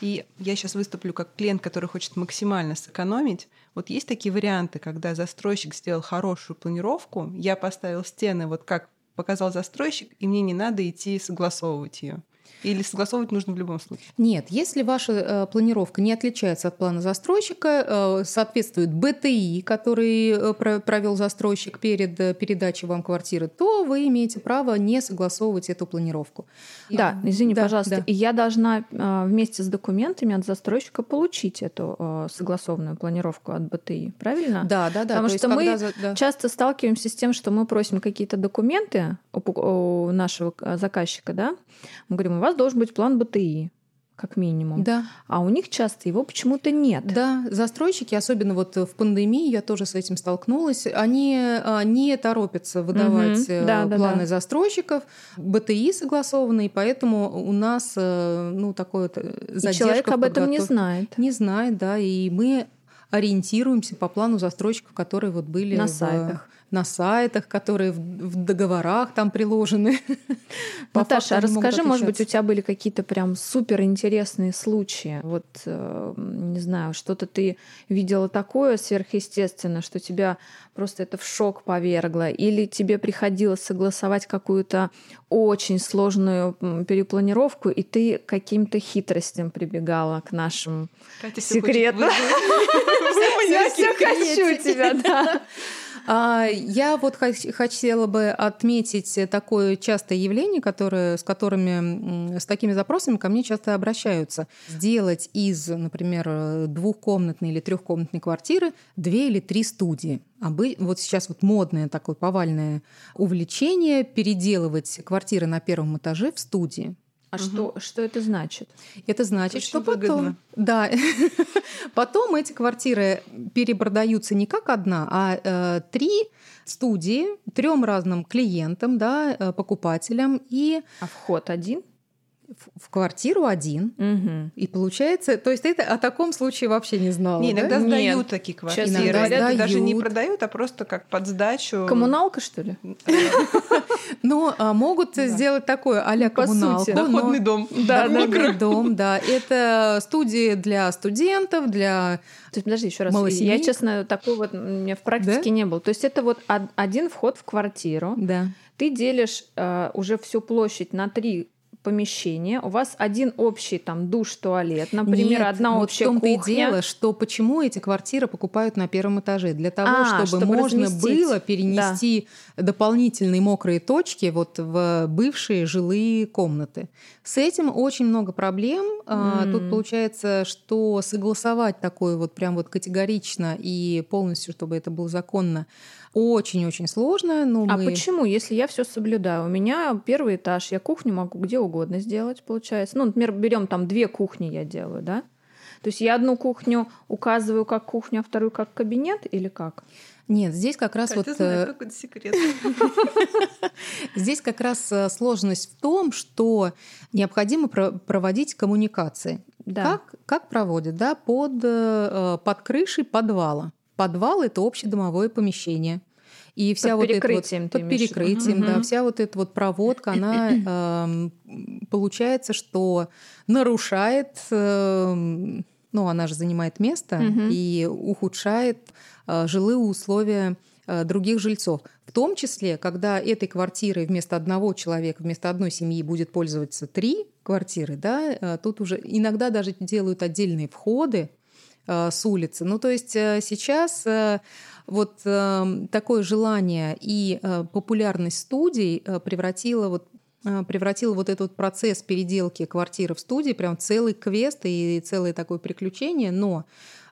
И я сейчас выступлю как клиент, который хочет максимально сэкономить. Вот есть такие варианты, когда застройщик сделал хорошую планировку, я поставил стены вот как показал застройщик, и мне не надо идти согласовывать ее. Или согласовывать нужно в любом случае? Нет, если ваша э, планировка не отличается от плана застройщика, э, соответствует БТИ, который э, про, провел застройщик перед э, передачей вам квартиры, то вы имеете право не согласовывать эту планировку. Да, извини, да, пожалуйста. Да. И я должна э, вместе с документами от застройщика получить эту э, согласованную планировку от БТИ, правильно? Да, да, да. Потому что мы за, да. часто сталкиваемся с тем, что мы просим какие-то документы у, у нашего заказчика, да, мы говорим, у вас должен быть план БТИ как минимум. Да. А у них часто его почему-то нет. Да, застройщики, особенно вот в пандемии, я тоже с этим столкнулась, они а, не торопятся выдавать угу. да, планы да, застройщиков, БТИ согласованные, поэтому у нас э, ну такое задержка. И человек об этом не знает. Не знает, да, и мы ориентируемся по плану застройщиков, которые вот были на в, сайтах на сайтах, которые в, в договорах там приложены. <laughs> Наташа, а расскажи, может быть, у тебя были какие-то прям супер интересные случаи? Вот, э, не знаю, что-то ты видела такое сверхъестественное, что тебя просто это в шок повергло? Или тебе приходилось согласовать какую-то очень сложную перепланировку, и ты каким-то хитростям прибегала к нашим секретам? <laughs> Я все хочу тебя, да. А, я вот хотела бы отметить такое частое явление, которое, с которыми, с такими запросами ко мне часто обращаются. Сделать из, например, двухкомнатной или трехкомнатной квартиры две или три студии. Вот сейчас вот модное такое повальное увлечение переделывать квартиры на первом этаже в студии. А угу. что, что это значит? Это значит, Очень что потом, да, <laughs> потом эти квартиры перепродаются не как одна, а э, три студии трем разным клиентам, да, э, покупателям и. А вход один? В квартиру один. Угу. И получается, то есть ты о таком случае вообще не знала. Не, иногда да? сдают Нет. такие квартиры. Иногда Говорят, сдают. даже не продают, а просто как под сдачу. Коммуналка, что ли? <laughs> Ну, а могут сделать такое а-ля коммуналку. Доходный дом. Да, доходный дом, да. Это студии для студентов, для то есть, подожди, еще раз. Я, честно, такой вот у меня в практике не было. То есть это вот один вход в квартиру. Да. Ты делишь э, уже всю площадь на три помещение, у вас один общий там душ, туалет, например, Нет, одна вот общая в том-то кухня. и дело, что почему эти квартиры покупают на первом этаже? Для того, а, чтобы, чтобы можно разместить. было перенести да. дополнительные мокрые точки вот в бывшие жилые комнаты. С этим очень много проблем. Mm. Тут получается, что согласовать такое вот прям вот категорично и полностью, чтобы это было законно, очень-очень сложно. Но а мы... почему, если я все соблюдаю? У меня первый этаж, я кухню могу где угодно сделать, получается. Ну, например, берем там две кухни я делаю, да? То есть я одну кухню указываю как кухню, а вторую как кабинет или как? Нет, здесь как раз как вот... Ты знаешь, какой секрет. <laughs> Здесь как раз э, сложность в том, что необходимо проводить коммуникации. Да. Как, как проводят? Да, под, э, под крышей подвала. Подвал это общедомовое помещение. И вся под вот перекрытием, эта вот, под перекрытием, угу. да, вся вот эта вот проводка, она <clears throat> э, получается, что нарушает, э, ну, она же занимает место угу. и ухудшает э, жилые условия э, других жильцов. В том числе, когда этой квартирой вместо одного человека, вместо одной семьи будет пользоваться три квартиры, да, э, тут уже иногда даже делают отдельные входы с улицы. Ну, то есть сейчас вот э, такое желание и э, популярность студий э, превратило вот э, превратил вот этот процесс переделки квартиры в студии прям целый квест и целое такое приключение, но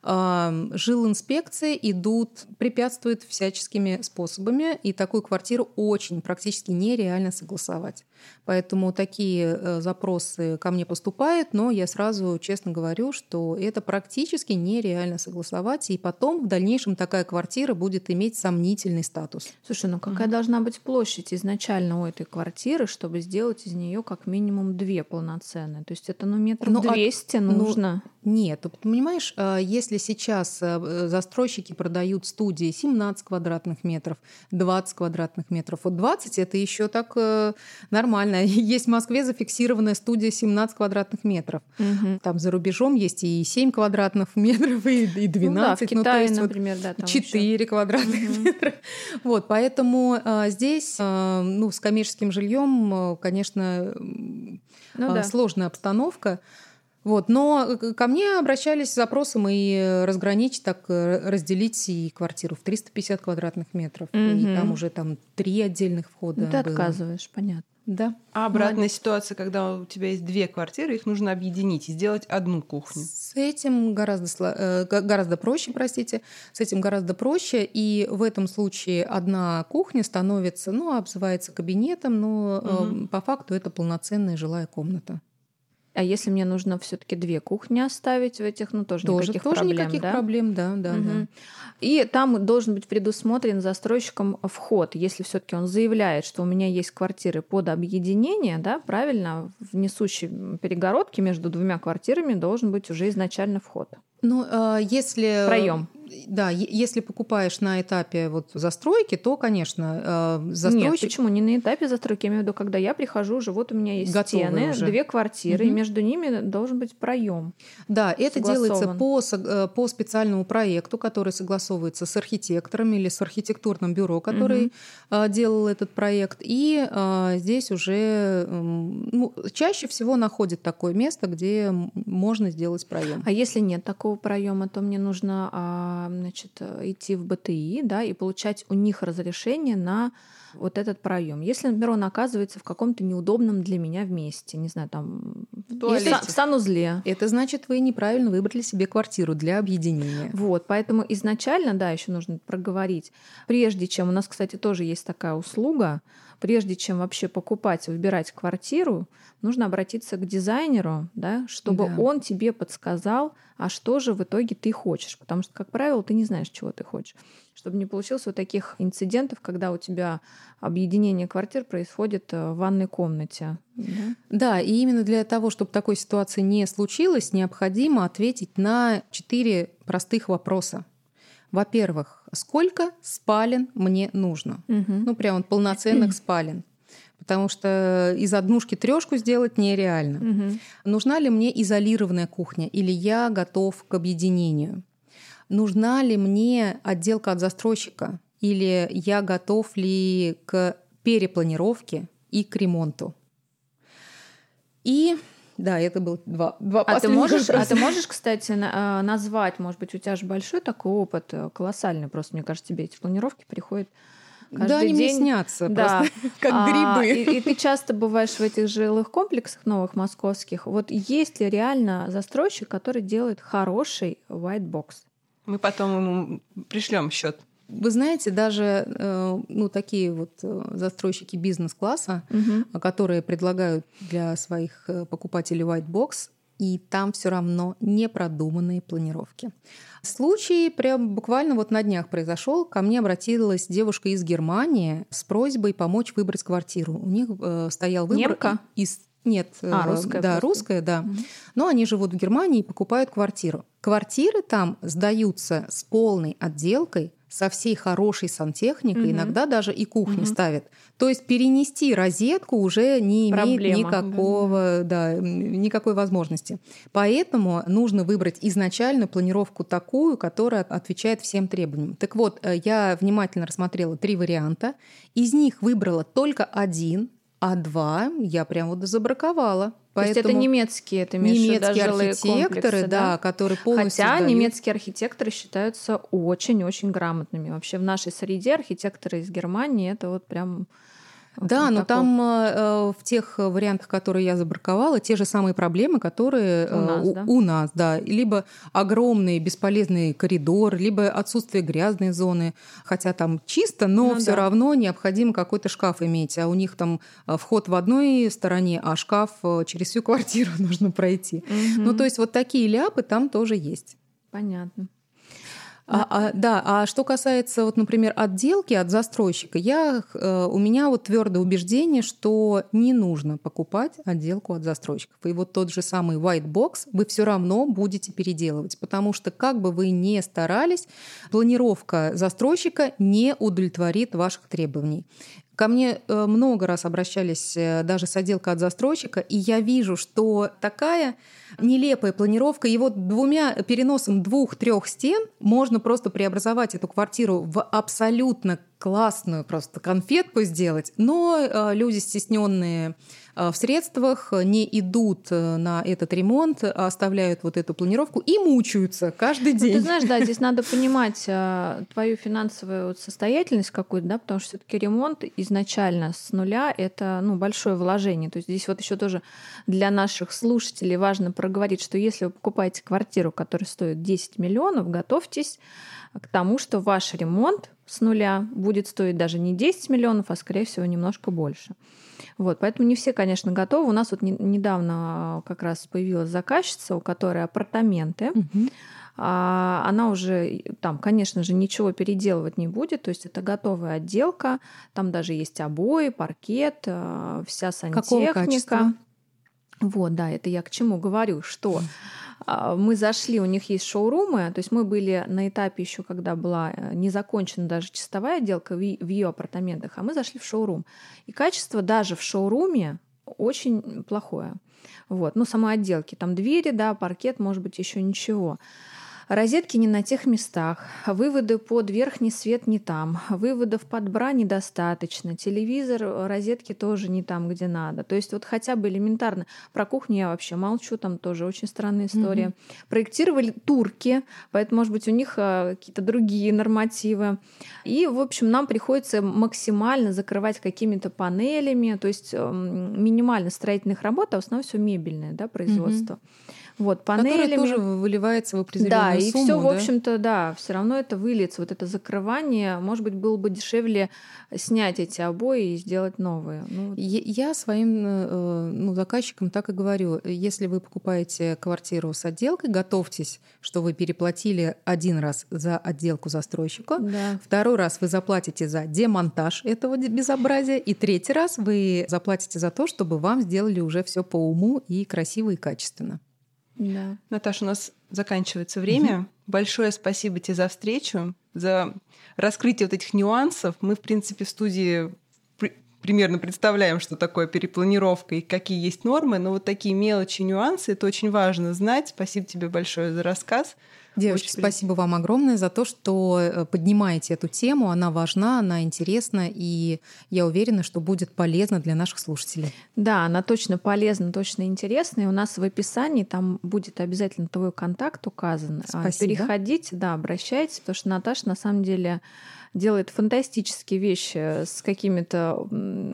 Жилинспекции идут, препятствуют всяческими способами, и такую квартиру очень практически нереально согласовать. Поэтому такие э, запросы ко мне поступают, но я сразу честно говорю, что это практически нереально согласовать, и потом в дальнейшем такая квартира будет иметь сомнительный статус. Слушай, ну какая mm-hmm. должна быть площадь изначально у этой квартиры, чтобы сделать из нее как минимум две полноценные? То есть это ну метров ну, 200 а, нужно? Ну, нет, понимаешь, э, если сейчас э, застройщики продают студии 17 квадратных метров, 20 квадратных метров, вот 20 это еще так нормально нормально. <laughs> Есть в Москве зафиксированная студия 17 квадратных метров. Угу. Там за рубежом есть и 7 квадратных <laughs> метров, и, и 12. Ну да, в Китае, ну, например, да, там 4 еще. квадратных угу. метра. <laughs> Вот, поэтому а, здесь а, ну, с коммерческим жильем, конечно, ну, а, да. сложная обстановка. Вот, но э, ко мне обращались с запросом и разграничить, так э, разделить и квартиру в 350 квадратных метров. Угу. И там уже там три отдельных входа. Ну, ты было. отказываешь, понятно. Да. А обратная Молодец. ситуация, когда у тебя есть две квартиры, их нужно объединить и сделать одну кухню. С этим гораздо, э, гораздо проще, простите, с этим гораздо проще. И в этом случае одна кухня становится, ну, обзывается кабинетом, но угу. по факту это полноценная жилая комната. А если мне нужно все-таки две кухни оставить в этих, ну тоже, тоже никаких тоже проблем, никаких да? проблем, да, да, угу. да. И там должен быть предусмотрен застройщиком вход, если все-таки он заявляет, что у меня есть квартиры под объединение, да, правильно, в несущей перегородке между двумя квартирами должен быть уже изначально вход. Ну, а если проем да, если покупаешь на этапе вот застройки, то, конечно, э, застройщик... Нет, почему? Не на этапе застройки, я имею в виду, когда я прихожу уже, вот у меня есть Готовые стены, уже. две квартиры, угу. и между ними должен быть проем. Да, это делается по, э, по специальному проекту, который согласовывается с архитектором или с архитектурным бюро, который угу. делал этот проект. И здесь уже ну, чаще всего находит такое место, где можно сделать проем. А если нет такого проема, то мне нужно а, значит, идти в БТИ да, и получать у них разрешение на вот этот проем. Если, например, он оказывается в каком-то неудобном для меня вместе, не знаю, там в, в санузле. Это значит, вы неправильно выбрали себе квартиру для объединения. Вот, поэтому изначально, да, еще нужно проговорить. Прежде чем, у нас, кстати, тоже есть такая услуга, прежде чем вообще покупать, выбирать квартиру, нужно обратиться к дизайнеру, да, чтобы да. он тебе подсказал, а что же в итоге ты хочешь. Потому что, как правило, ты не знаешь, чего ты хочешь. Чтобы не получилось вот таких инцидентов, когда у тебя объединение квартир происходит э, в ванной комнате. Да? да, и именно для того, чтобы такой ситуации не случилось, необходимо ответить на четыре простых вопроса. Во-первых, сколько спален мне нужно? Угу. Ну, прям вот полноценных <clears throat> спален потому что из однушки трешку сделать нереально. Угу. Нужна ли мне изолированная кухня или я готов к объединению? Нужна ли мне отделка от застройщика или я готов ли к перепланировке и к ремонту? И да, это был два, два а ты можешь, А ты можешь, кстати, а, назвать, может быть, у тебя же большой такой опыт, э, колоссальный просто, мне кажется, тебе эти планировки приходят Каждый да, они день... мне снятся да. просто, <laughs> как а, грибы. И, и ты часто бываешь в этих жилых комплексах новых московских. Вот есть ли реально застройщик, который делает хороший white box? Мы потом ему пришлем счет. Вы знаете, даже э, ну, такие вот э, застройщики бизнес-класса, угу. которые предлагают для своих э, покупателей white box, и там все равно непродуманные планировки. Случай прям буквально вот на днях произошел. Ко мне обратилась девушка из Германии с просьбой помочь выбрать квартиру. У них э, стоял выбор Немка? из нет, а, русская. Да, просто. русская, да. Угу. Но они живут в Германии и покупают квартиру. Квартиры там сдаются с полной отделкой, со всей хорошей сантехникой, угу. иногда даже и кухню угу. ставят. То есть перенести розетку уже не Проблема. имеет никакого, да. Да, никакой возможности. Поэтому нужно выбрать изначально планировку такую, которая отвечает всем требованиям. Так вот, э, я внимательно рассмотрела три варианта. Из них выбрала только один, а два я прям вот забраковала. То есть это немецкие, это немецкие архитекторы, да, да, которые полностью Хотя сдают. немецкие архитекторы считаются очень-очень грамотными. Вообще в нашей среде архитекторы из Германии это вот прям Да, но такого. там э, в тех вариантах, которые я забраковала, те же самые проблемы, которые У нас, да? у нас, да. Либо огромный бесполезный коридор, либо отсутствие грязной зоны, хотя там чисто, но Ну все да. равно необходимо какой-то шкаф иметь, а у них там э, вход в одной стороне, а шкаф э, через всю квартиру <laughs> нужно пройти. Мгм. Ну, то есть вот такие ляпы там тоже есть. Понятно. А, а, да, а что касается, вот, например, отделки от застройщика, я, э, у меня вот твердое убеждение, что не нужно покупать отделку от застройщиков. И вот тот же самый white box вы все равно будете переделывать, потому что как бы вы ни старались, планировка застройщика не удовлетворит ваших требований. Ко мне э, много раз обращались э, даже с отделкой от застройщика, и я вижу, что такая нелепая планировка, его двумя переносом двух-трех стен можно просто преобразовать эту квартиру в абсолютно классную просто конфетку сделать, но э, люди стесненные э, в средствах не идут э, на этот ремонт, а оставляют вот эту планировку и мучаются каждый Ну, день. ты знаешь, да, здесь <laughs> надо понимать а, твою финансовую состоятельность какую-то, да, потому что все-таки ремонт изначально с нуля это ну, большое вложение. То есть здесь вот еще тоже для наших слушателей важно проговорить, что если вы покупаете квартиру, которая стоит 10 миллионов, готовьтесь к тому, что ваш ремонт с нуля будет стоить даже не 10 миллионов, а скорее всего немножко больше. Вот, поэтому не все, конечно, готовы. У нас вот не- недавно как раз появилась заказчица, у которой апартаменты. А, она уже там, конечно же, ничего переделывать не будет, то есть это готовая отделка, там даже есть обои, паркет, а, вся Какого сантехника. качества? Вот, да, это я к чему говорю, что а, мы зашли, у них есть шоурумы, то есть мы были на этапе еще, когда была э, не закончена даже чистовая отделка в ее апартаментах, а мы зашли в шоурум. И качество даже в шоуруме очень плохое. Вот, ну, самой отделки. Там двери, да, паркет, может быть, еще ничего. Розетки не на тех местах, выводы под верхний свет не там, выводов под бра недостаточно, телевизор, э, розетки тоже не там, где надо. То есть вот хотя бы элементарно. Про кухню я вообще молчу, там тоже очень странная история. Проектировали турки, поэтому, может быть, у них э, какие-то другие нормативы. И, в общем, нам приходится максимально закрывать какими-то панелями, то есть эм, минимально строительных работ, а в основном все мебельное да, производство. Вот, Которая панелями. тоже выливается в определенную Да, и сумму, все, в да? общем-то, да, все равно это выльется, вот это закрывание. Может быть, было бы дешевле снять эти обои и сделать новые. Ну, вот. Я своим э, ну, заказчикам так и говорю. Если вы покупаете квартиру с отделкой, готовьтесь, что вы переплатили один раз за отделку застройщика, Да. второй раз вы заплатите за демонтаж этого безобразия, и третий раз вы заплатите за то, чтобы вам сделали уже все по уму и красиво и качественно. Да. Наташа, у нас заканчивается время. Большое спасибо тебе за встречу, за раскрытие вот этих нюансов. Мы, в принципе, в студии при- примерно представляем, что такое перепланировка и какие есть нормы, но вот такие мелочи, нюансы, это очень важно знать. Спасибо тебе большое за рассказ. Девочки, Очень спасибо вам огромное за то, что э, поднимаете эту тему. Она важна, она интересна, и я уверена, что будет полезна для наших слушателей. Да, она точно полезна, точно интересна. И у нас в описании там будет обязательно твой контакт указан. А, Спасибо. Переходите, да, обращайтесь, потому что Наташа на самом деле делает фантастические вещи с какими-то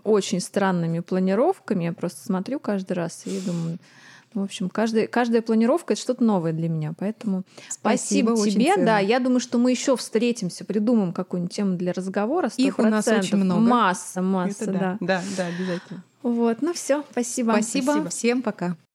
очень странными планировками. Я просто смотрю каждый раз и думаю, в общем, каждая, каждая планировка это что-то новое для меня. Поэтому спасибо, очень тебе. ценно. Да, я думаю, что мы еще встретимся, придумаем какую-нибудь тему для разговора. Их у нас 100%. очень много. Масса, масса, Это да. да, да, да, обязательно. Вот, ну все, спасибо. Спасибо. Всем пока.